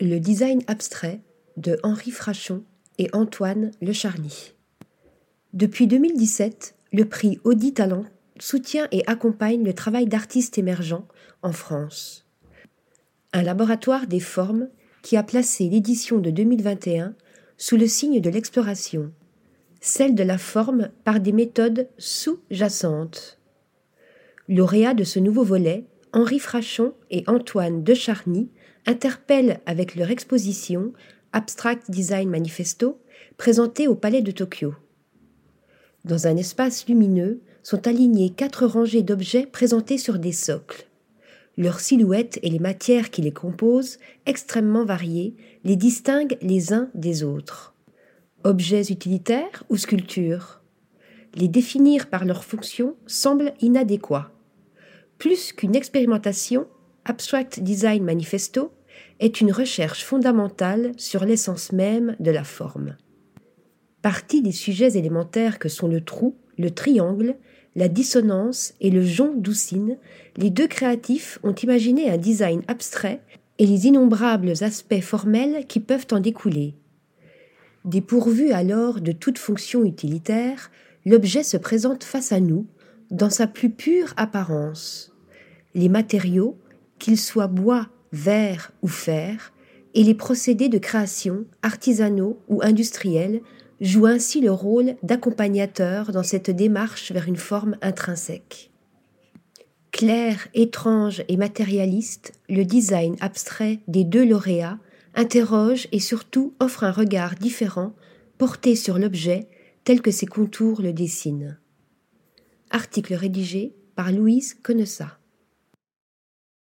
Le design abstrait de Henri Frachon et Antoine Le Charny. Depuis 2017, le prix Audi Talent soutient et accompagne le travail d'artistes émergents en France. Un laboratoire des formes qui a placé l'édition de 2021 sous le signe de l'exploration, celle de la forme par des méthodes sous-jacentes. Lauréats de ce nouveau volet, Henri Frachon et Antoine de Charny interpellent avec leur exposition Abstract Design Manifesto présentée au Palais de Tokyo. Dans un espace lumineux sont alignés quatre rangées d'objets présentés sur des socles. Leurs silhouettes et les matières qui les composent, extrêmement variées, les distinguent les uns des autres. Objets utilitaires ou sculptures? Les définir par leur fonction semble inadéquat. Plus qu'une expérimentation, Abstract Design Manifesto est une recherche fondamentale sur l'essence même de la forme. Partie des sujets élémentaires que sont le trou, le triangle, la dissonance et le jonc doucine, les deux créatifs ont imaginé un design abstrait et les innombrables aspects formels qui peuvent en découler. Dépourvu alors de toute fonction utilitaire, l'objet se présente face à nous dans sa plus pure apparence. Les matériaux, qu'ils soient bois, verre ou fer, et les procédés de création, artisanaux ou industriels, joue ainsi le rôle d'accompagnateur dans cette démarche vers une forme intrinsèque. Clair, étrange et matérialiste, le design abstrait des deux lauréats interroge et surtout offre un regard différent porté sur l'objet tel que ses contours le dessinent. Article rédigé par Louise Connessa.